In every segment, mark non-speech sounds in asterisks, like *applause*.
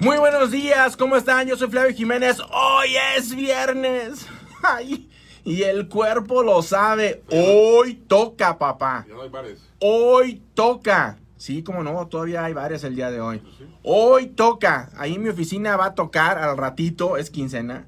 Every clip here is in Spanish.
Muy buenos días, ¿cómo están? Yo soy Flavio Jiménez. Hoy es viernes. *laughs* Ay, y el cuerpo lo sabe. Hoy toca, papá. Ya no hay bares. Hoy toca. Sí, como no, todavía hay varias el día de hoy. Hoy toca. Ahí en mi oficina va a tocar al ratito, es quincena.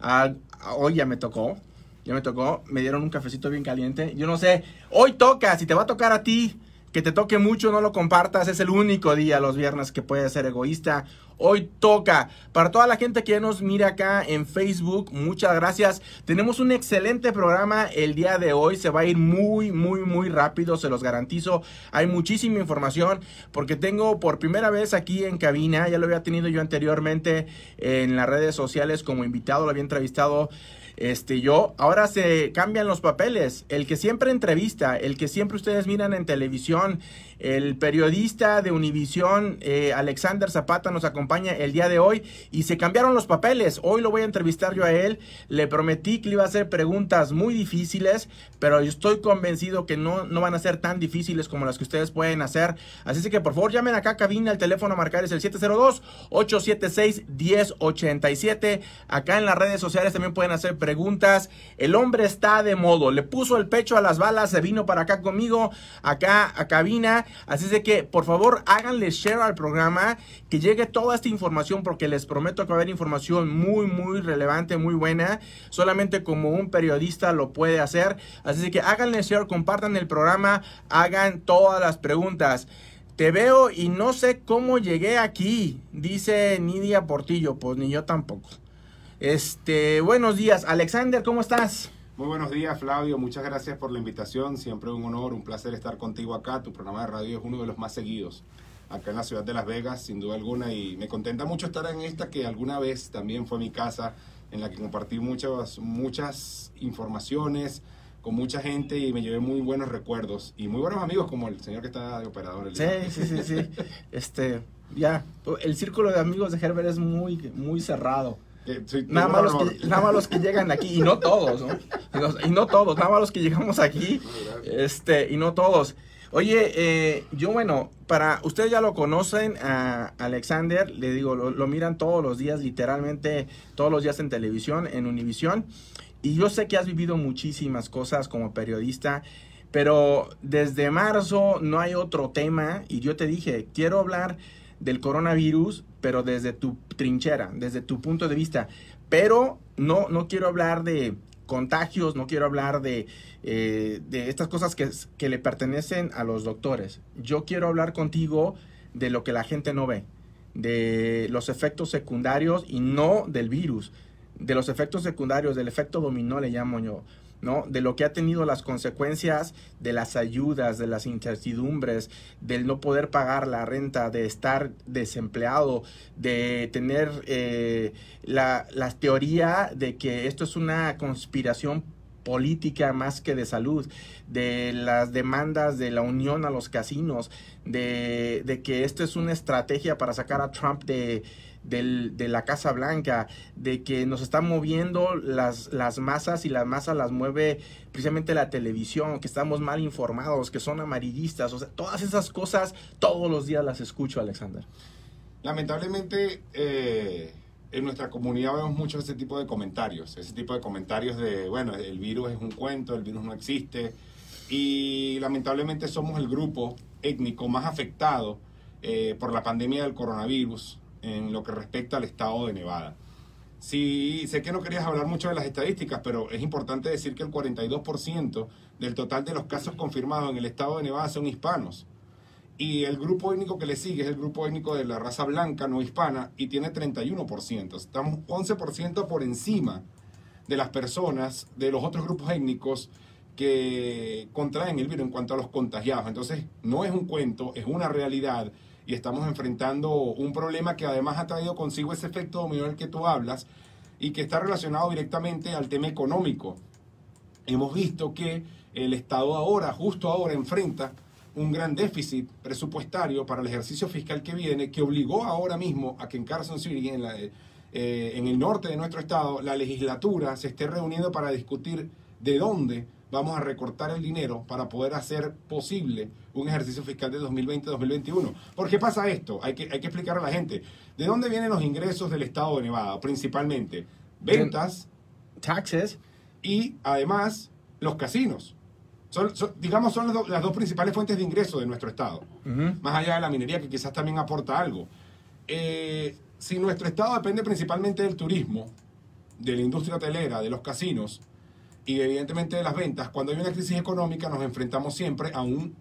Ah, hoy ya me tocó. Ya me tocó. Me dieron un cafecito bien caliente. Yo no sé. Hoy toca. Si te va a tocar a ti, que te toque mucho, no lo compartas. Es el único día los viernes que puedes ser egoísta. Hoy toca. Para toda la gente que nos mira acá en Facebook, muchas gracias. Tenemos un excelente programa el día de hoy. Se va a ir muy, muy, muy rápido, se los garantizo. Hay muchísima información porque tengo por primera vez aquí en cabina, ya lo había tenido yo anteriormente en las redes sociales como invitado, lo había entrevistado este, yo, ahora se cambian los papeles. El que siempre entrevista, el que siempre ustedes miran en televisión, el periodista de Univisión, eh, Alexander Zapata, nos acompaña el día de hoy y se cambiaron los papeles. Hoy lo voy a entrevistar yo a él. Le prometí que le iba a hacer preguntas muy difíciles, pero yo estoy convencido que no, no van a ser tan difíciles como las que ustedes pueden hacer. Así que por favor llamen acá a cabina. El teléfono a marcar es el 702-876-1087. Acá en las redes sociales también pueden hacer preguntas. El hombre está de modo. Le puso el pecho a las balas, se vino para acá conmigo, acá a cabina. Así es que, por favor, háganle share al programa, que llegue toda esta información, porque les prometo que va a haber información muy, muy relevante, muy buena. Solamente como un periodista lo puede hacer. Así que háganle share, compartan el programa, hagan todas las preguntas. Te veo y no sé cómo llegué aquí, dice Nidia Portillo. Pues ni yo tampoco. Este, buenos días, Alexander, ¿cómo estás? Muy buenos días, Flavio. Muchas gracias por la invitación. Siempre un honor, un placer estar contigo acá. Tu programa de radio es uno de los más seguidos acá en la ciudad de Las Vegas, sin duda alguna. Y me contenta mucho estar en esta que alguna vez también fue mi casa, en la que compartí muchas, muchas informaciones con mucha gente y me llevé muy buenos recuerdos y muy buenos amigos como el señor que está de operador. El Sí, sí, sí, sí. *laughs* Este, ya, el círculo de amigos de Herbert es muy, muy cerrado. Eh, Nada más, los que, nada más los que llegan aquí, y no *laughs* todos, ¿no? Y no- Y no todos, nada más los que llegamos aquí, este, y no todos. Oye, eh, yo bueno, para, ustedes ya lo conocen a Alexander, le digo, lo, lo miran todos los días, literalmente todos los días en televisión, en Univisión, y yo sé que has vivido muchísimas cosas como periodista, pero desde marzo no hay otro tema, y yo te dije, quiero hablar del coronavirus, pero desde tu trinchera, desde tu punto de vista. Pero no, no quiero hablar de contagios, no quiero hablar de, eh, de estas cosas que, que le pertenecen a los doctores. Yo quiero hablar contigo de lo que la gente no ve, de los efectos secundarios y no del virus, de los efectos secundarios, del efecto dominó le llamo yo. ¿No? De lo que ha tenido las consecuencias de las ayudas, de las incertidumbres, del no poder pagar la renta, de estar desempleado, de tener eh, la, teoría de que esto es una conspiración política más que de salud, de las demandas de la unión a los casinos, de, de que esto es una estrategia para sacar a Trump de, del- de la Casa Blanca, de que nos están moviendo las, las masas y las masas las mueve precisamente la televisión, que estamos mal informados, que son amarillistas, o sea, todas esas cosas todos los días las escucho, Alexander. Lamentablemente, eh, en nuestra comunidad vemos mucho ese tipo de comentarios, ese tipo de comentarios de, bueno, el virus es un cuento, el virus no existe, y lamentablemente somos el grupo étnico más afectado eh, por la pandemia del coronavirus en lo que respecta al estado de Nevada. Sí, sé que no querías hablar mucho de las estadísticas, pero es importante decir que el 42% del total de los casos confirmados en el estado de Nevada son hispanos. Y el grupo étnico que le sigue es el grupo étnico de la raza blanca, no hispana, y tiene 31%. Estamos 11% por encima de las personas de los otros grupos étnicos que contraen el virus en cuanto a los contagiados. Entonces, no es un cuento, es una realidad y estamos enfrentando un problema que además ha traído consigo ese efecto dominó del que tú hablas y que está relacionado directamente al tema económico. Hemos visto que el Estado ahora, justo ahora, enfrenta un gran déficit presupuestario para el ejercicio fiscal que viene, que obligó ahora mismo a que en Carson City, en, la, eh, en el norte de nuestro estado, la legislatura se esté reuniendo para discutir de dónde vamos a recortar el dinero para poder hacer posible un ejercicio fiscal de 2020-2021. ¿Por qué pasa esto? Hay que, hay que explicar a la gente. ¿De dónde vienen los ingresos del estado de Nevada? Principalmente ventas, Taxes. y además los casinos. Son, son- digamos, son las, do- las dos principales fuentes de ingreso de nuestro estado. Más allá de la minería, que quizás también aporta algo. Eh, si nuestro estado depende principalmente del turismo, de la industria hotelera, de los casinos y evidentemente de las ventas, cuando hay una crisis económica nos enfrentamos siempre a un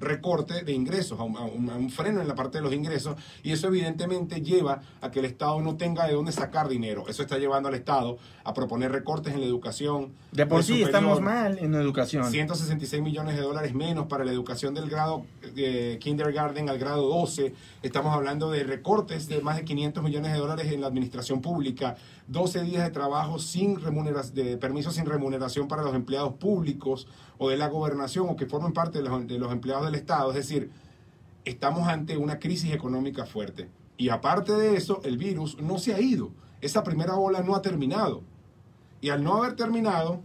recorte de ingresos, a un, a un- freno en la parte de los ingresos, y eso evidentemente lleva a que el Estado no tenga de dónde sacar dinero. Eso está llevando al Estado a proponer recortes en la educación. De por sí superior. estamos mal en educación. 166 millones de dólares menos para la educación del grado eh, kindergarten al grado 12. Estamos hablando de recortes de más de 500 millones de dólares en la administración pública, 12 días de trabajo sin remuneración, de permiso sin remuneración para los empleados públicos o de la gobernación o que formen parte de los, empleados del Estado. Es decir, estamos ante una crisis económica fuerte. Y aparte de eso, el virus no se ha ido. Esa primera ola no ha terminado. Y al no haber terminado,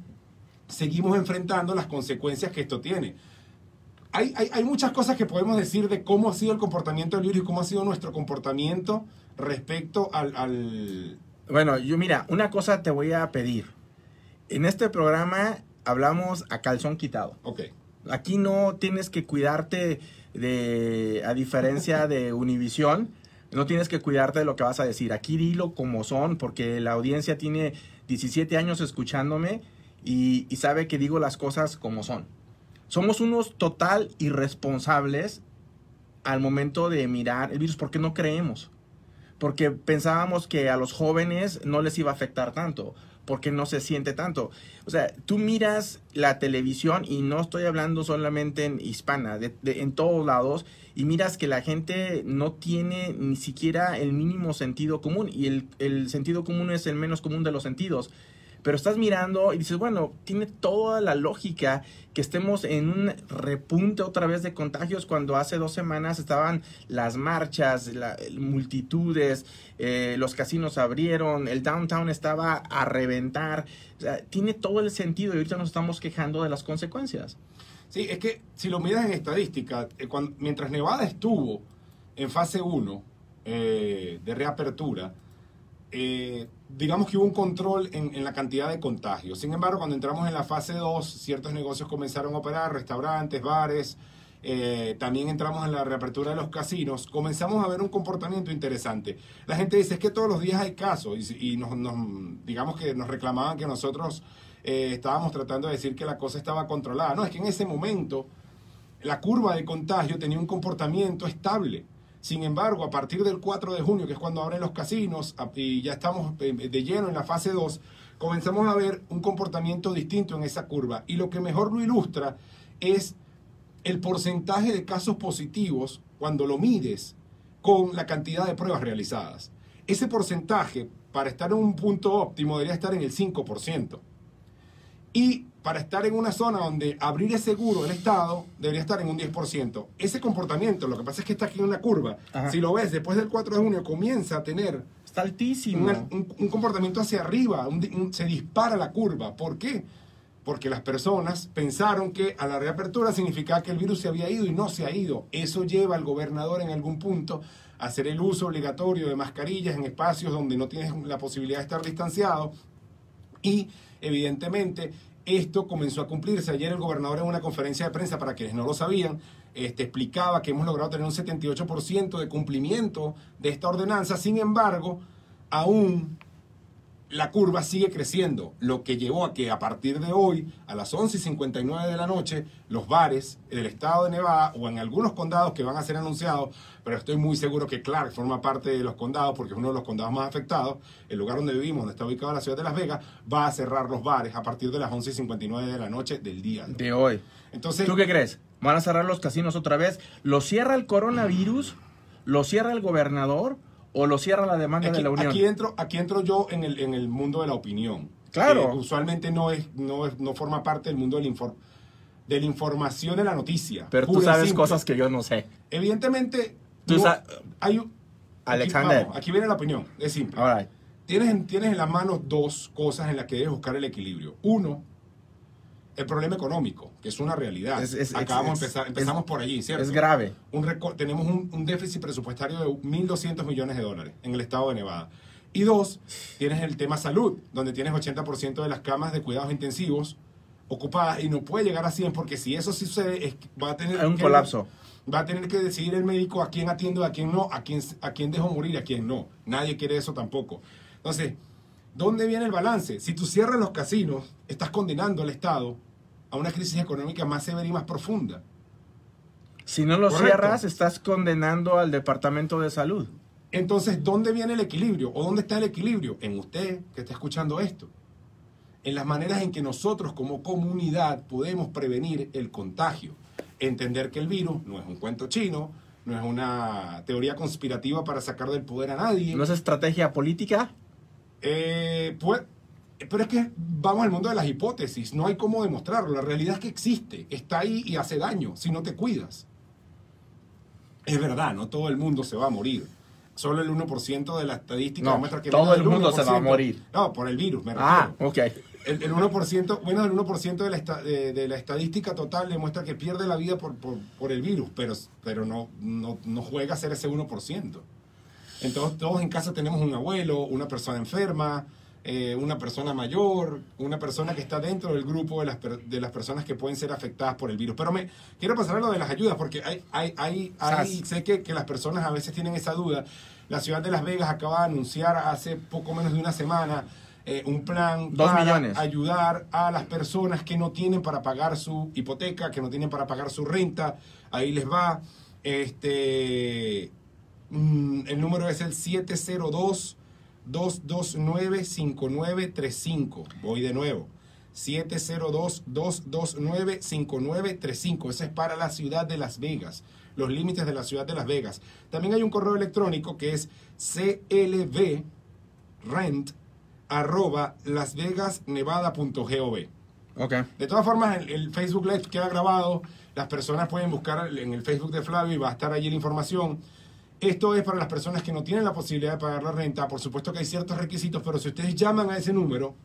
seguimos enfrentando las consecuencias que esto tiene. Hay, hay, hay muchas cosas que podemos decir de cómo ha sido el comportamiento del virus cómo ha sido nuestro comportamiento respecto al... al- Bueno, yo mira, una cosa te voy a pedir. En este programa hablamos a calzón quitado. Ok, Aquí no tienes que cuidarte de, a diferencia de Univisión, no tienes que cuidarte de lo que vas a decir. Aquí dilo como son, porque la audiencia tiene 17 años escuchándome y, y sabe que digo las cosas como son. Somos unos total irresponsables al momento de mirar el virus porque no creemos. Porque pensábamos que a los jóvenes no les iba a afectar tanto, porque no se siente tanto. O sea, tú miras la televisión y no estoy hablando solamente en hispana, de, de- en todos lados, y miras que la gente no tiene ni siquiera el mínimo sentido común, y el, el sentido común es el menos común de los sentidos. Pero estás mirando y dices, bueno, tiene toda la lógica que estemos en un repunte otra vez de contagios cuando hace dos semanas estaban las marchas, la- multitudes, eh, los casinos abrieron, el downtown estaba a reventar. Tiene todo el sentido y ahorita nos estamos quejando de las consecuencias. Sí, es que si lo miras en estadística, eh, cuan- mientras Nevada estuvo en fase 1 eh, de reapertura, eh, digamos que hubo un control en, en la cantidad de contagios. Sin embargo, cuando entramos en la fase 2, ciertos negocios comenzaron a operar, restaurantes, bares, eh, también entramos en la reapertura de los casinos, comenzamos a ver un comportamiento interesante. La gente dice, es que todos los días hay casos, y, y nos, nos- digamos que nos reclamaban que nosotros eh, estábamos tratando de decir que la cosa estaba controlada. No, es que en ese momento la curva de contagio tenía un comportamiento estable. Sin embargo, a partir del 4 de junio, que es cuando abren los casinos, y ya estamos eh, de lleno en la fase 2, comenzamos a ver un comportamiento distinto en esa curva. Y lo que mejor lo ilustra es el porcentaje de casos positivos cuando lo mides con la cantidad de pruebas realizadas. Ese porcentaje, para estar en un punto óptimo, debería estar en el 5%. Y para estar en una zona donde abrir es seguro el Estado, debería estar en un 10%. Ese comportamiento, lo que pasa es que está aquí en una curva. Ajá. Si lo ves, después del 4 de junio comienza a tener Está altísimo. un, un- un comportamiento hacia arriba, un di- un- se dispara la curva. ¿Por qué? Porque las personas pensaron que a la reapertura significaba que el virus se había ido y no se ha ido. Eso lleva al gobernador en algún punto a hacer el uso obligatorio de mascarillas en espacios donde no tienes la posibilidad de estar distanciado. Y evidentemente esto comenzó a cumplirse. Ayer el gobernador en una conferencia de prensa, para quienes no lo sabían, este, explicaba que hemos logrado tener un 78% de cumplimiento de esta ordenanza. Sin embargo, aún la curva sigue creciendo, lo que llevó a que a partir de hoy, a las 11 y 59 de la noche, los bares del estado de Nevada o en algunos condados que van a ser anunciados, pero estoy muy seguro que Clark forma parte de los condados porque es uno de los condados más afectados, el lugar donde vivimos, donde está ubicada la ciudad de Las Vegas, va a cerrar los bares a partir de las 11 y 59 de la noche del día. de hoy. Entonces, ¿Tú qué crees? ¿Van a cerrar los casinos otra vez? ¿Lo cierra el coronavirus? ¿Lo cierra el gobernador? ¿O lo cierra la demanda Aquí, de la Unión? aquí entro, aquí entro yo en el, en el mundo de la opinión. Claro. Que usualmente no es, no es- no forma parte del mundo del infor- de la información de la noticia. Pero tú sabes simple. cosas que yo no sé. Evidentemente, Tú no- hay un- Alexander. Aquí, vamos, aquí viene la opinión. Es simple. All right. Tienes, en- tienes en la mano dos cosas en las que debes buscar el equilibrio. Uno, el problema económico, que es una realidad. Es- es- Acabamos es- empezar, empezamos por allí, ¿cierto? Es grave. Un tenemos un, un déficit presupuestario de 1.200 millones de dólares en el estado de Nevada. Y dos, tienes el tema salud, donde tienes 80% de las camas de cuidados intensivos ocupadas y no puede llegar a 100 porque si eso sí sucede, va a tener Hay un que- colapso. Va a tener que decidir el médico a quién atiendo, a quién no, a quién, a quién dejo morir, a quién no. Nadie quiere eso tampoco. Entonces, ¿dónde viene el balance? Si tú cierras los casinos, estás condenando al Estado a una crisis económica más severa y más profunda. Si no lo Correcto. cierras, estás condenando al Departamento de Salud. Entonces, ¿dónde viene el equilibrio? ¿O dónde está el equilibrio? En usted que está escuchando esto. En las maneras en que nosotros como comunidad podemos prevenir el contagio. Entender que el virus no es un cuento chino, no es una teoría conspirativa para sacar del poder a nadie. ¿No es estrategia política? Eh, pues, pero es que vamos al mundo de las hipótesis, no hay cómo demostrarlo. La realidad es que existe, está ahí y hace daño si no te cuidas. Es verdad, no todo el mundo se va a morir. Solo el 1% de la estadística No, demuestra que todo menos el del mundo se va a 1%. morir. No, por el virus, me Ah, refiero. ok. El, el 1%, bueno, el 1% de la, esta- de, de la estadística total demuestra que pierde la vida por, por, por el virus, pero, pero no, no, no juega a ser ese 1%. Entonces, todos en casa tenemos un abuelo, una persona enferma, eh, una persona mayor, una persona que está dentro del grupo de las, de las personas que pueden ser afectadas por el virus. Pero me quiero pasar a lo de las ayudas, porque hay, hay, hay, hay- sé que, que las personas a veces tienen esa duda. La ciudad de Las Vegas acaba de anunciar hace poco menos de una semana eh, un plan Dos para millones. ayudar a las personas que no tienen para pagar su hipoteca, que no tienen para pagar su renta. Ahí les va. Este, el número es el 702 229 5935. Voy de nuevo. 702-229-5935. Ese es para la ciudad de Las Vegas, los límites de la ciudad de Las Vegas. También hay un correo electrónico que es clvrent arroba lasvegasnevada.gov. Ok. De todas formas, el, el Facebook Live queda grabado. Las personas pueden buscar en el Facebook de Flavio y va a estar allí la información. Esto es para las personas que no tienen la posibilidad de pagar la renta. Por supuesto que hay ciertos requisitos, pero si ustedes llaman a ese número,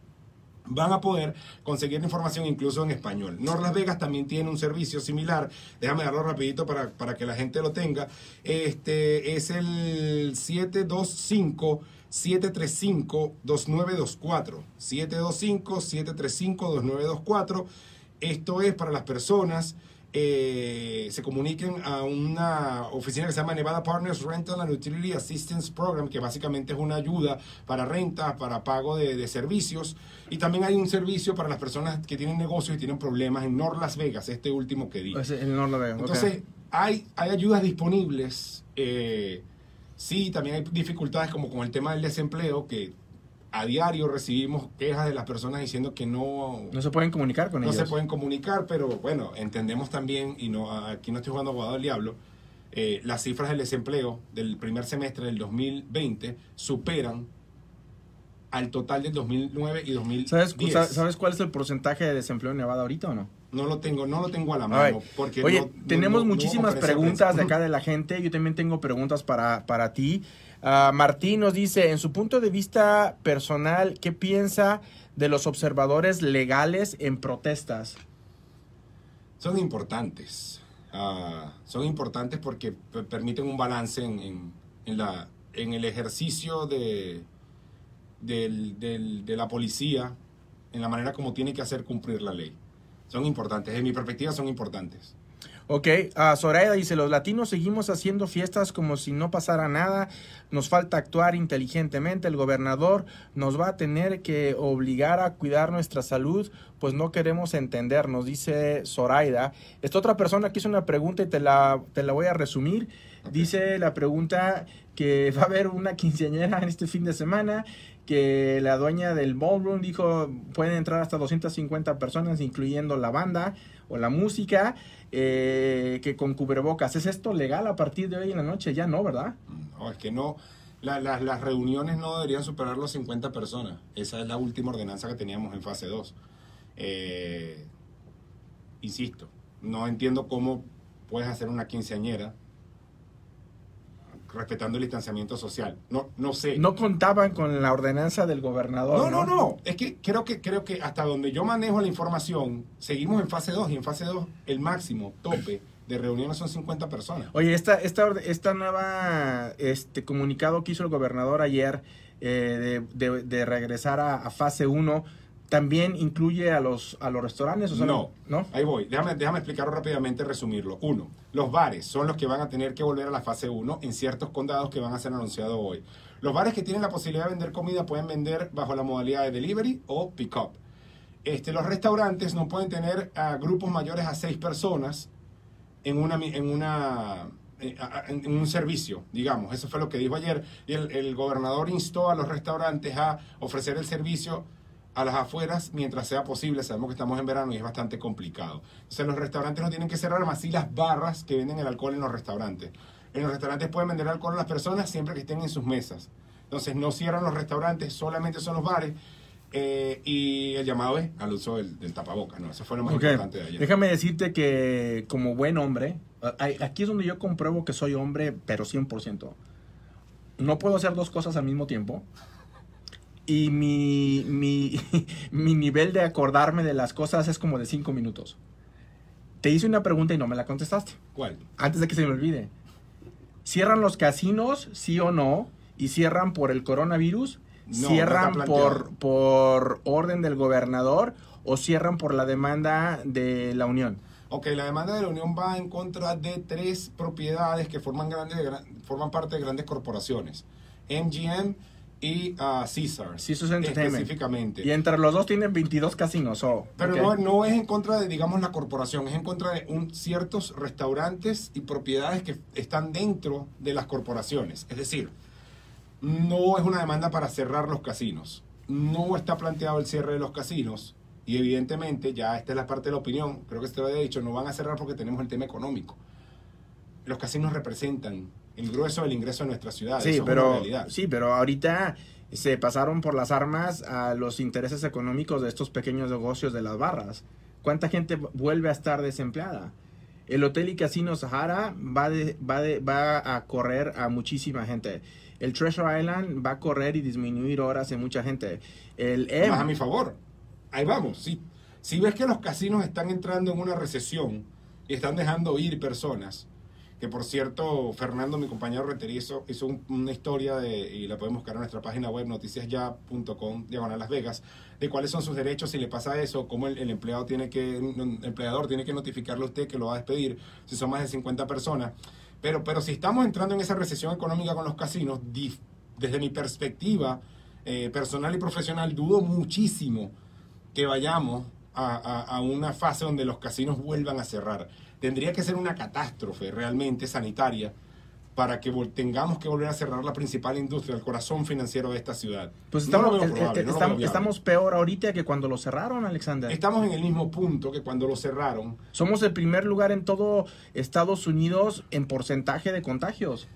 van a poder conseguir información incluso en español. North Las Vegas también tiene un servicio similar. Déjame darlo rapidito para, para que la gente lo tenga. Este es el 725 735-2924. 725-735-2924. Esto es para las personas eh, se comuniquen a una oficina que se llama Nevada Partners Rental and Utility Assistance Program, que básicamente es una ayuda para rentas, para pago de, de servicios. Y también hay un servicio para las personas que tienen negocios y tienen problemas en North Las Vegas, este último que di. Ese- el no lo veo. ok. Entonces, hay, hay ayudas disponibles. eh, sí, también hay dificultades como con el tema del desempleo, que a diario recibimos quejas de las personas diciendo que no, no se pueden comunicar con no ellos. se pueden comunicar, pero bueno, entendemos también, y no aquí no estoy jugando abogado del diablo, eh, las cifras del desempleo del primer semestre del 2020 superan al total del 2009 y 2010. ¿Sabes, ¿Sabes cuál es el porcentaje de desempleo en Nevada ahorita o no? No lo tengo, no lo tengo a la A mano. ver, porque Oye, no- no- tenemos no- no muchísimas preguntas de acá de la gente. Yo también tengo preguntas para, para ti. Ah, Martín nos dice, en su punto de vista personal, ¿qué piensa de los observadores legales en protestas? son importantes. Ah, son importantes porque pe- permiten un balance en, en- en en el ejercicio de, de la policía, en la manera como tiene que hacer cumplir la ley. Son importantes, desde mi perspectiva son importantes. Ok, ah, Zoraida dice, los latinos seguimos haciendo fiestas como si no pasara nada, nos falta actuar inteligentemente, el gobernador nos va a tener que obligar a cuidar nuestra salud, pues no queremos entender, nos dice Zoraida. Esta otra persona que hizo una pregunta y te la, te la voy a resumir, dice la pregunta que *laughs* va a haber una quinceañera en este fin de semana, que la dueña del ballroom dijo pueden entrar hasta 250 personas, incluyendo la banda o la música, eh, que con cubrebocas. ¿Es esto legal a partir de hoy en la noche? Ya no, ¿verdad? No, es que no, la- la- las reuniones no deberían superar los 50 personas. Esa es la última ordenanza que teníamos en fase 2. Eh, insisto, no entiendo cómo puedes hacer una quinceañera respetando el distanciamiento social. No, no sé. No contaban con la ordenanza del gobernador. No, no, no. Es que creo que creo que hasta donde yo manejo la información, seguimos en fase 2 y en fase 2 el máximo tope de reuniones son 50 personas. Oye, esta, esta, esta nueva este comunicado que hizo el gobernador ayer eh, de, de, de, regresar a, a fase 1 también incluye a los, a los restaurantes? O sea, no, no, ahí voy. Déjame, déjame explicarlo rápidamente, resumirlo. Uno, los bares son los que van a tener que volver a la fase 1 en ciertos condados que van a ser anunciados hoy. Los bares que tienen la posibilidad de vender comida pueden vender bajo la modalidad de delivery o pick-up. Este, los restaurantes no pueden tener a grupos mayores a seis personas en una, en una en un servicio, digamos. Eso fue lo que dijo ayer. Y el, el gobernador instó a los restaurantes a ofrecer el servicio a las afueras mientras sea posible. Sabemos que estamos en verano y es bastante complicado. Entonces los restaurantes no tienen que cerrar, más sí las barras que venden el alcohol en los restaurantes. En los restaurantes pueden vender alcohol a las personas siempre que estén en sus mesas. Entonces no cierran los restaurantes, solamente son los bares. Eh, y el llamado es al uso del, del tapabocas, ¿no? Eso fue lo más okay. importante de ayer. Déjame decirte que como buen hombre, aquí es donde yo compruebo que soy hombre, pero 100%. No puedo hacer dos cosas al mismo tiempo y mi, mi, *laughs* mi, nivel de acordarme de las cosas es como de cinco minutos. Te hice una pregunta y no me la contestaste. ¿Cuál? Antes de que se me olvide. ¿Cierran los casinos, sí o no? ¿Y cierran por el coronavirus? No, ¿Cierran no por, por orden del gobernador o cierran por la demanda de la Unión? Ok, la demanda de la Unión va en contra de tres propiedades que forman, grandes, forman parte de grandes corporaciones. MGM, y uh, Caesar. Caesars Entertainment. Específicamente. Y entre los dos tienen 22 casinos. Oh, Pero okay. no, no, es en contra de, digamos, la corporación, es en contra de un, ciertos restaurantes y propiedades que están dentro de las corporaciones. Es decir, no es una demanda para cerrar los casinos. No está planteado el cierre de los casinos. Y evidentemente, ya esta es la parte de la opinión, creo que se lo había dicho, no van a cerrar porque tenemos el tema económico. Los casinos representan el grueso del ingreso de nuestra ciudad. Sí, Eso pero, es sí, pero ahorita se pasaron por las armas a los intereses económicos de estos pequeños negocios de las barras. ¿Cuánta gente vuelve a estar desempleada? El Hotel y Casino Sahara va, de, va, de, va a correr a muchísima gente. El Treasure Island va a correr y disminuir horas en mucha gente. El M, Más a mi favor. Ahí vamos. Si, si ves que los casinos están entrando en una recesión y están dejando ir personas, que por cierto, Fernando, mi compañero reterizo, hizo un, una historia de, y la pueden buscar en nuestra página web noticiasya.com, diagonal Las Vegas, de cuáles son sus derechos si le pasa eso, cómo el, empleado tiene que, el empleador tiene que notificarle a usted que lo va a despedir si son más de 50 personas. Pero, pero si estamos entrando en esa recesión económica con los casinos, desde mi perspectiva eh, personal y profesional, dudo muchísimo que vayamos a, a una fase donde los casinos vuelvan a cerrar tendría que ser una catástrofe realmente sanitaria para que tengamos que volver a cerrar la principal industria, el corazón financiero de esta ciudad. Pues estamos, no probable, no estamos, estamos, peor ahorita que cuando lo cerraron, Alexander. Estamos en el mismo punto que cuando lo cerraron. Somos el primer lugar en todo Estados Unidos en porcentaje de contagios.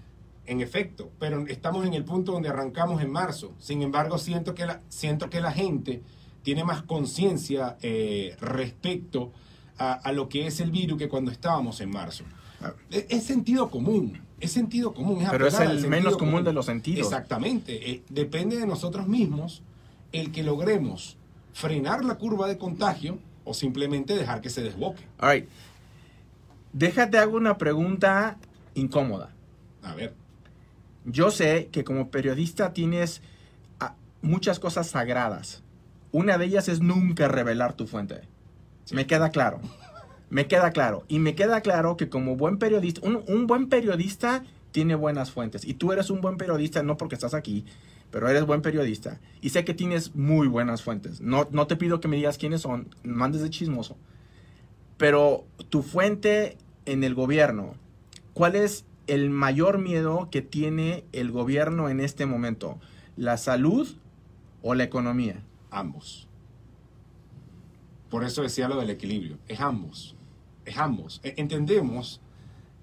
En efecto, pero estamos en el punto donde arrancamos en marzo. Sin embargo, siento que la, siento que la gente tiene más conciencia eh, respecto a, a, lo que es el virus que cuando estábamos en marzo. Es, es sentido común, es sentido común. Es Pero es el menos común, común, de los sentidos. Exactamente. Eh, depende de nosotros mismos el que logremos frenar la curva de contagio o simplemente dejar que se desboque. All right. Déjate hago una pregunta incómoda. A ver. Yo sé que como periodista tienes ah, muchas cosas sagradas. Una de ellas es nunca revelar tu fuente. Me queda claro. Me queda claro. Y me queda claro que como buen periodista, un, un, buen periodista tiene buenas fuentes. Y tú eres un buen periodista no porque estás aquí, pero eres buen periodista. Y sé que tienes muy buenas fuentes. No, no te pido que me digas quiénes son, mandes de chismoso. Pero tu fuente en el gobierno, ¿cuál es el mayor miedo que tiene el gobierno en este momento? ¿La salud o la economía? Ambos. Por eso decía lo del equilibrio. Es ambos. Es ambos. Entendemos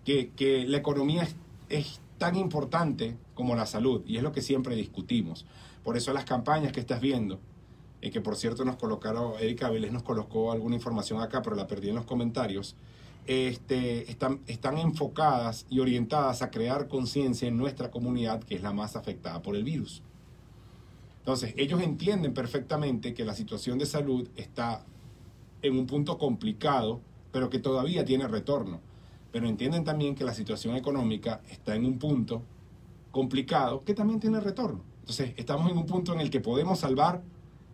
que, que la economía es, es, tan importante como la salud y es lo que siempre discutimos. Por eso las campañas que estás viendo, eh, que por cierto nos colocaron, Erika Vélez nos colocó alguna información acá, pero la perdí en los comentarios, este, están, están enfocadas y orientadas a crear conciencia en nuestra comunidad, que es la más afectada por el virus. Entonces, ellos entienden perfectamente que la situación de salud está en un punto complicado, pero que todavía tiene retorno. Pero entienden también que la situación económica está en un punto complicado que también tiene retorno. Entonces, estamos en un punto en el que podemos salvar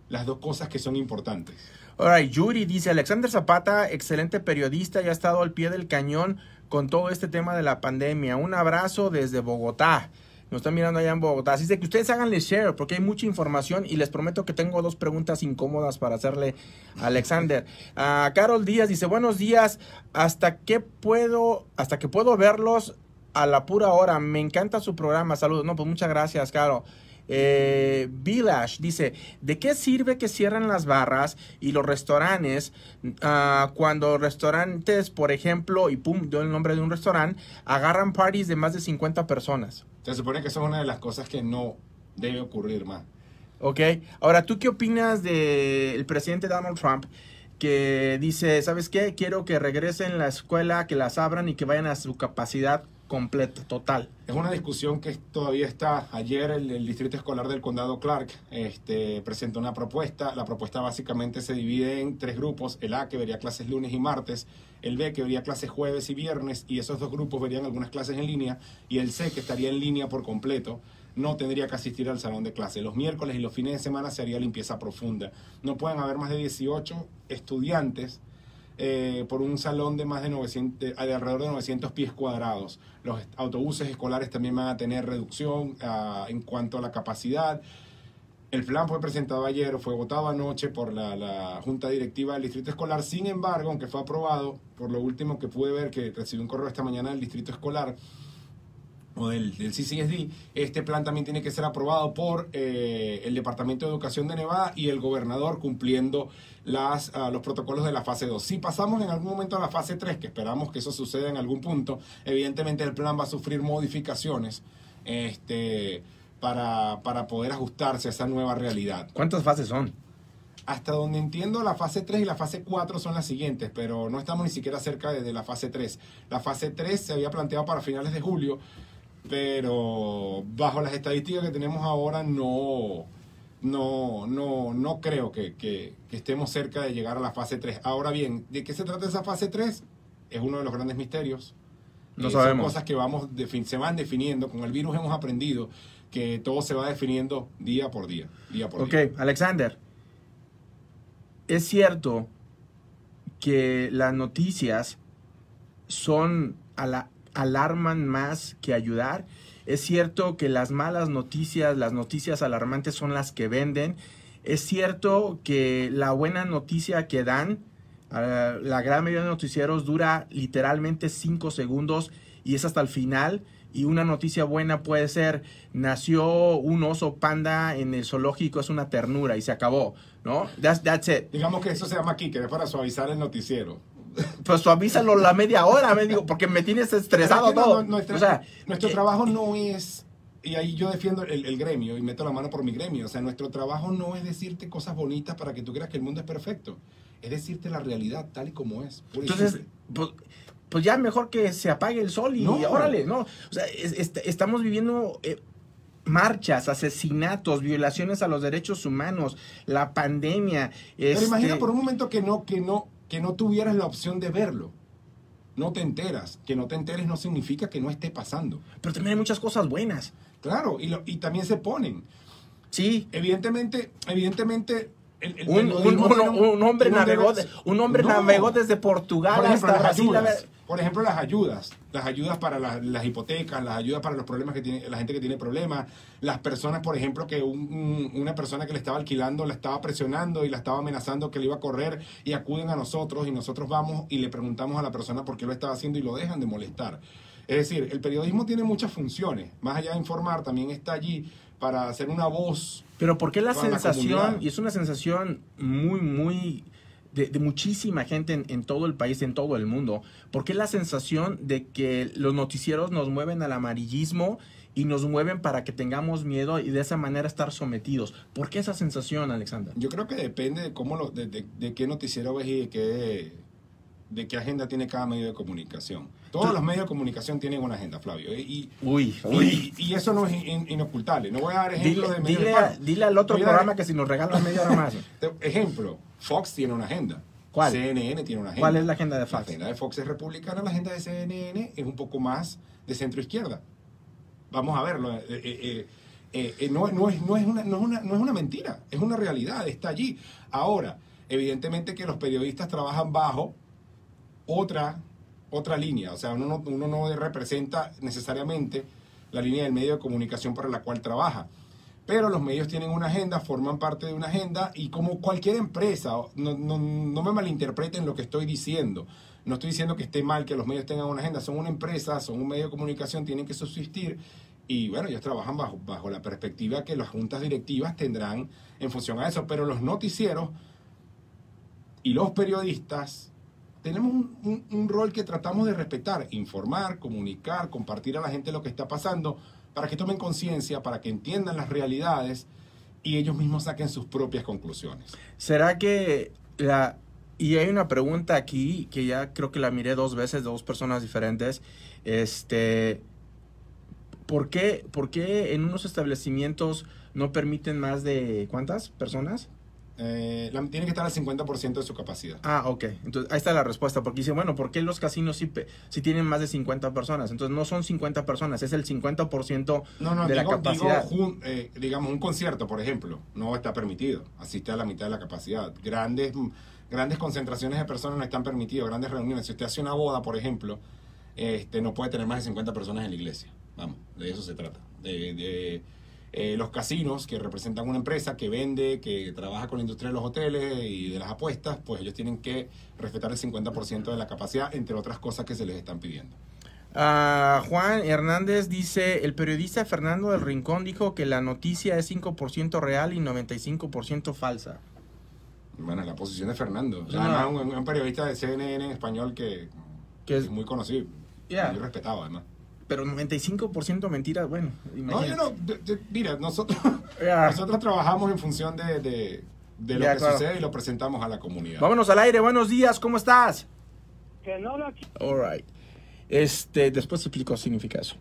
las dos cosas que son importantes. Ahora, Yuri dice, Alexander Zapata, excelente periodista y ha estado al pie del cañón con todo este tema de la pandemia. Un abrazo desde Bogotá. Nos están mirando allá en Bogotá. Así que ustedes háganle share porque hay mucha información y les prometo que tengo dos preguntas incómodas para hacerle a Alexander. a *laughs* Carol Díaz dice, buenos días. ¿Hasta qué puedo, hasta que puedo verlos a la pura hora? Me encanta su programa. Saludos. No, pues muchas gracias, Carol. Eh, dice, ¿de qué sirve que cierren las barras y los restaurantes uh, cuando restaurantes, por ejemplo, y pum, doy el nombre de un restaurante, agarran parties de más de 50 personas? Se supone que eso es una de las cosas que no debe ocurrir más. Ok, ahora, ¿tú qué opinas del presidente Donald Trump? que dice, ¿sabes qué? Quiero que regresen la escuela, que las abran y que vayan a su capacidad completa, total. Es una discusión que todavía está. Ayer el, Distrito Escolar del Condado Clark este, presentó una propuesta. La propuesta básicamente se divide en tres grupos. El A que vería clases lunes y martes, el B que vería clases jueves y viernes y esos dos grupos verían algunas clases en línea y el C que estaría en línea por completo no tendría que asistir al salón de clase. Los miércoles y los fines de semana se haría limpieza profunda. No pueden haber más de 18 estudiantes eh, por un salón de más de, 900, de alrededor de 900 pies cuadrados. Los autobuses escolares también van a tener reducción ah, en cuanto a la capacidad. El plan fue presentado ayer, fue votado anoche por la, la, Junta Directiva del Distrito Escolar. Sin embargo, aunque fue aprobado, por lo último que pude ver, que recibí un correo esta mañana del Distrito Escolar, o del, del, CCSD, este plan también tiene que ser aprobado por eh, el Departamento de Educación de Nevada y el gobernador cumpliendo las, ah, los protocolos de la fase 2. Si pasamos en algún momento a la fase 3, que esperamos que eso suceda en algún punto, evidentemente el plan va a sufrir modificaciones este, para, para poder ajustarse a esa nueva realidad. ¿Cuántas fases son? Hasta donde entiendo, la fase 3 y la fase 4 son las siguientes, pero no estamos ni siquiera cerca de, de la fase 3. La fase 3 se había planteado para finales de julio, pero bajo las estadísticas que tenemos ahora no, no, no, no creo que, que, estemos cerca de llegar a la fase 3. Ahora bien, ¿de qué se trata esa fase 3? Es uno de los grandes misterios. No sabemos. Son cosas que vamos se van definiendo. Con el virus hemos aprendido que todo se va definiendo día por día. día por ok, Alexander. Es cierto que las noticias son a la alarman más que ayudar. Es cierto que las malas noticias, las noticias alarmantes son las que venden. Es cierto que la buena noticia que dan, ah, la gran mayoría de noticieros dura literalmente 5 segundos y es hasta el final. Y una noticia buena puede ser, nació un oso panda en el zoológico, es una ternura y se acabó, ¿no? That's, that's it. Digamos que eso se llama aquí, que es para suavizar el noticiero pues suavízalo la media hora, me digo, porque me tienes estresado todo. nuestro, nuestro trabajo no es, y ahí yo defiendo el, gremio y meto la mano por mi gremio, o sea, nuestro trabajo no es decirte cosas bonitas para que tú creas que el mundo es perfecto, es decirte la realidad tal y como es. Entonces, pues, pues, ya mejor que se apague el sol y, órale, ¿no? O sea, estamos viviendo... Eh, marchas, asesinatos, violaciones a los derechos humanos, la pandemia. Pero imagina este por un momento que no, que no, que no tuvieras la opción de verlo. No te enteras. Que no te enteres no significa que no esté pasando. Pero también hay muchas cosas buenas. Claro, y, y también se ponen. Sí. Evidentemente, evidentemente un, hombre, navegó, un hombre navegó desde Portugal hasta Brasil. Por ejemplo, las ayudas, las ayudas para las hipotecas, las ayudas para los problemas que tiene la gente que tiene problemas, las personas, por ejemplo, que una persona que le estaba alquilando la estaba presionando y la estaba amenazando que le iba a correr y acuden a nosotros y nosotros vamos y le preguntamos a la persona por qué lo estaba haciendo y lo dejan de molestar. Es decir, el periodismo tiene muchas funciones, más allá de informar, también está allí para hacer una voz. Pero ¿por qué la sensación, y es una sensación muy, muy de, muchísima gente en, todo el país, en todo el mundo, porque la sensación de que los noticieros nos mueven al amarillismo y nos mueven para que tengamos miedo y de esa manera estar sometidos. ¿Por qué esa sensación, Alexander? Yo creo que depende de cómo lo, de, qué noticiero ves y de qué de qué agenda tiene cada medio de comunicación. Todos los medios de comunicación tienen una agenda, Flavio. ¿eh? Y, Uy, uy. y eso no es in- inocultable. No voy a dar ejemplos Dile, de medios de dile, pago. dile al otro Voy a dar- programa que si nos regalan media hora más. *laughs* Ejemplo, Fox tiene una agenda. ¿Cuál? CNN tiene una agenda. ¿Cuál es la agenda de La Fox? agenda de Fox es republicana, la agenda de CNN es un poco más de centro izquierda. Vamos a verlo. eh, eh, eh, eh, eh, no, no es, no, es una, no, es una, no es una mentira, es una realidad, está allí. Ahora, evidentemente que los periodistas trabajan bajo otra, otra línea, o sea, uno no, uno no representa necesariamente la línea del medio de comunicación para la cual trabaja. Pero los medios tienen una agenda, forman parte de una agenda y como cualquier empresa, no, no, no me malinterpreten lo que estoy diciendo. No estoy diciendo que esté mal que los medios tengan una agenda, son una empresa, son un medio de comunicación, tienen que subsistir y bueno, ellos trabajan bajo, bajo la perspectiva que las juntas directivas tendrán en función a eso, pero los noticieros y los periodistas tenemos un, un- un rol que tratamos de respetar, informar, comunicar, compartir a la gente lo que está pasando, para que tomen conciencia, para que entiendan las realidades y ellos mismos saquen sus propias conclusiones. ¿Será que la... Y hay una pregunta aquí que ya creo que la miré dos veces de dos personas diferentes. Este, ¿por qué, ¿Por qué en unos establecimientos no permiten más de cuántas personas? Eh, la- tiene que estar al 50% de su capacidad. Ah, ok. Entonces, ahí está la respuesta. Porque dice, bueno, ¿por qué los casinos sí, sí tienen más de 50 personas? Entonces, no son 50 personas, es el 50% No, no, de la digo, digo, capacidad. jun- eh, digamos, un concierto, por ejemplo, no está permitido. Asiste a la mitad de la capacidad. Grandes, grandes concentraciones de personas no están permitidas, grandes reuniones. Si usted hace una boda, por ejemplo, este, no puede tener más de 50 personas en la iglesia. Vamos, de eso se trata. De, de, eh, los casinos, que representan una empresa que vende, que trabaja con la industria de los hoteles y de las apuestas, pues ellos tienen que respetar el 50% de la capacidad, entre otras cosas que se les están pidiendo. Ah, Juan Hernández dice, el periodista Fernando del Rincón dijo que la noticia es 5% real y 95% falsa. Bueno, la posición de Fernando. No. Además, un, un periodista de CNN en español que, Que es, es- muy conocido. Yeah. Muy respetado, además. Pero 95% mentiras, bueno, No, imagínate. yo no. de- de- mira, nosotros, *laughs* Yeah. nosotros trabajamos en función de, de, de lo que claro. sucede y lo presentamos a la comunidad. Vámonos al aire, buenos días, ¿cómo estás? Que no lo All right. Este, después explico qué significa eso.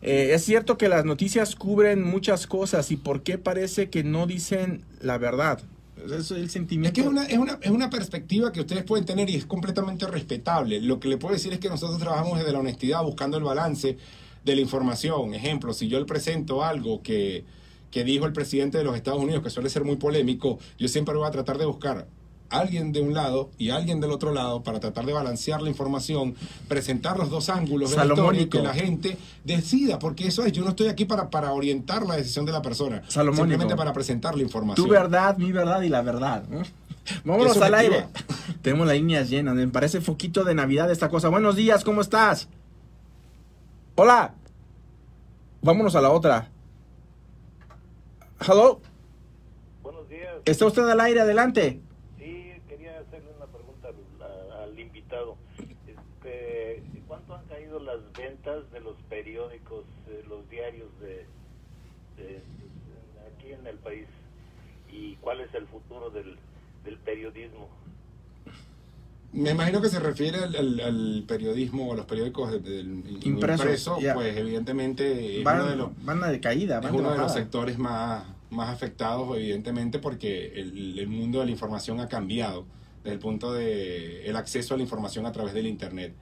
Eh, es cierto que las noticias cubren muchas cosas y por qué parece que no dicen la verdad. Eso es el Es que es una, es, una, es una perspectiva que ustedes pueden tener y es completamente respetable. Lo que le puedo decir es que nosotros trabajamos desde la honestidad, buscando el balance de la información. Ejemplo, si yo le presento algo que, que dijo el presidente de los Estados Unidos, que suele ser muy polémico, yo siempre voy a tratar de buscar alguien de un lado y alguien del otro lado para tratar de balancear la información, presentar los dos ángulos de la historia y Salomónico. que la gente decida, porque eso es, yo no estoy aquí para, para orientar la decisión de la persona, Salomónico. simplemente para presentar la información. Tu verdad, mi verdad y la verdad. ¿no? *laughs* Vámonos al aire. *laughs* Tenemos las líneas llenas. Me parece foquito de Navidad esta cosa. Buenos días, ¿cómo estás? Hola. Vámonos a la otra. Hello. Buenos días. ¿Está usted al aire? Adelante. Sí, quería hacerle una pregunta al, a- al invitado. Este, ¿Cuánto han caído las ventas de los periódicos, eh, los diarios de, de- aquí en el país? ¿Y cuál es el futuro del, del periodismo? Me imagino que se refiere al, al- al periodismo o a los periódicos de- del Impresos, impreso, pues evidentemente es Van, uno de los, van de caída. es Van uno de los sectores más, más afectados, evidentemente, porque el, el mundo de la información ha cambiado desde el punto de el acceso a la información a través del Internet.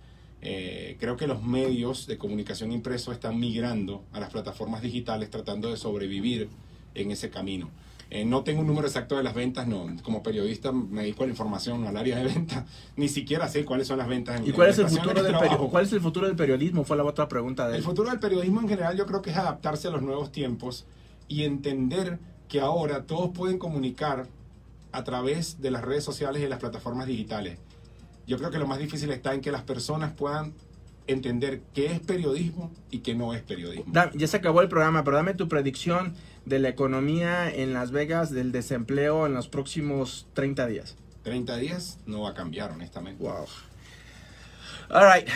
Eh, creo que los medios de comunicación impreso están migrando a las plataformas digitales tratando de sobrevivir en ese camino. Eh, no tengo un número exacto de las ventas, no. Como periodista me dedico a la información, no al área de ventas. *laughs* Ni siquiera sé cuáles son las ventas. En, ¿Y cuál en es el futuro del de trabajo. cuál es el futuro del periodismo? Fue la otra pregunta de El futuro del periodismo en general yo creo que es adaptarse a los nuevos tiempos y entender que ahora todos pueden comunicar a través de las redes sociales y las plataformas digitales. Yo creo que lo más difícil está en que las personas puedan entender qué es periodismo y qué no es periodismo. Ya se acabó el programa, pero dame tu predicción de la economía en Las Vegas, del desempleo en los próximos 30 días. 30 días no va a cambiar, honestamente. Wow. All right.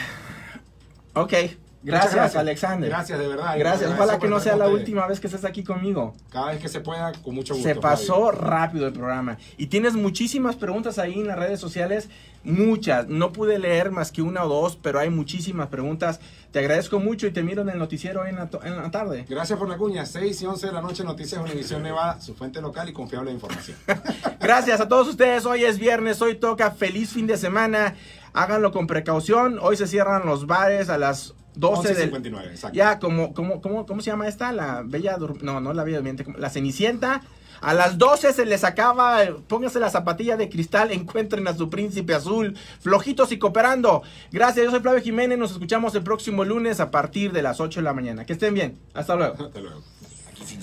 Ok. Gracias, Alexander. Gracias, de verdad. Gracias. Ojalá que no sea la última vez que estés aquí conmigo. Cada vez que se pueda, con mucho gusto. Se pasó rápido el programa. Y tienes muchísimas preguntas ahí en las redes sociales. Muchas. No pude leer más que una o dos, pero hay muchísimas preguntas. Te agradezco mucho y te miro en el noticiero en la, to- en la tarde. Gracias por la cuña. 6 y 11 de la noche, Noticias Univisión Nevada, su fuente local y confiable de información. *laughs* Gracias a todos ustedes. Hoy es viernes, hoy toca feliz fin de semana. Háganlo con precaución. Hoy se cierran los bares a las 12 del 11:59, exacto. Ya, como, como, como, ¿cómo se llama esta? La Bella Dur- No, no la Bella Durmiente. como- La Cenicienta. A las 12 se les acaba. Pónganse la zapatilla de cristal. *laughs* Encuentren a su príncipe azul. Flojitos y cooperando. Gracias, yo soy Flavio Jiménez. Nos escuchamos el próximo lunes a partir de las 8 de la mañana. Que estén bien. Hasta luego. Hasta luego. Aquí.